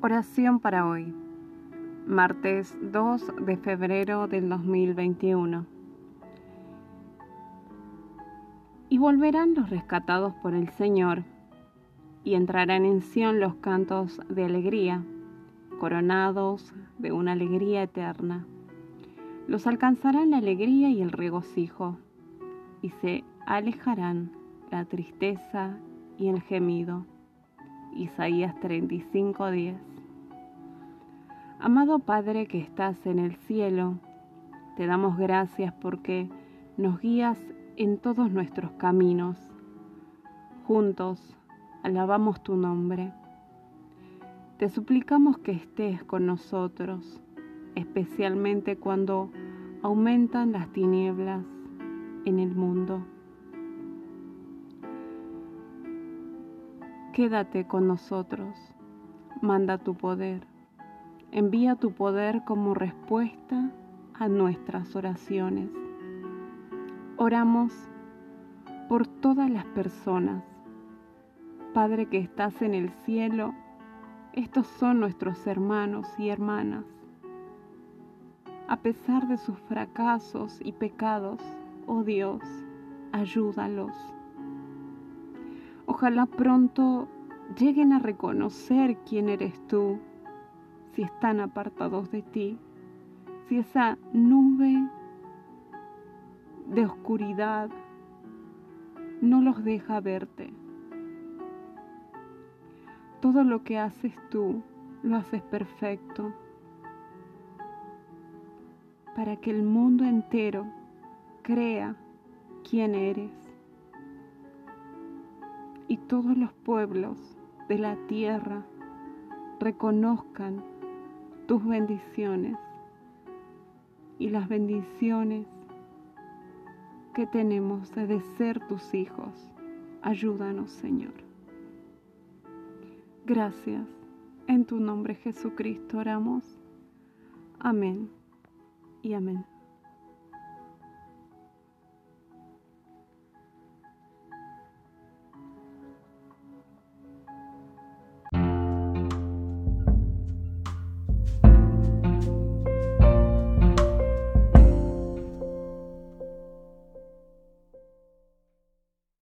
Oración para hoy, martes 2 de febrero del 2021. Y volverán los rescatados por el Señor, y entrarán en Sión los cantos de alegría, coronados de una alegría eterna. Los alcanzarán la alegría y el regocijo, y se alejarán la tristeza y el gemido. Isaías 35:10 Amado Padre que estás en el cielo, te damos gracias porque nos guías en todos nuestros caminos. Juntos alabamos tu nombre. Te suplicamos que estés con nosotros, especialmente cuando aumentan las tinieblas en el mundo. Quédate con nosotros, manda tu poder, envía tu poder como respuesta a nuestras oraciones. Oramos por todas las personas. Padre que estás en el cielo, estos son nuestros hermanos y hermanas. A pesar de sus fracasos y pecados, oh Dios, ayúdalos Ojalá pronto lleguen a reconocer quién eres tú, si están apartados de ti, si esa nube de oscuridad no los deja verte. Todo lo que haces tú lo haces perfecto para que el mundo entero crea quién eres y todos los pueblos de la tierra reconozcan tus bendiciones y las bendiciones que tenemos de ser tus hijos. Ayúdanos, Señor. Gracias. En tu nombre, Jesucristo, oramos. Amén y amén.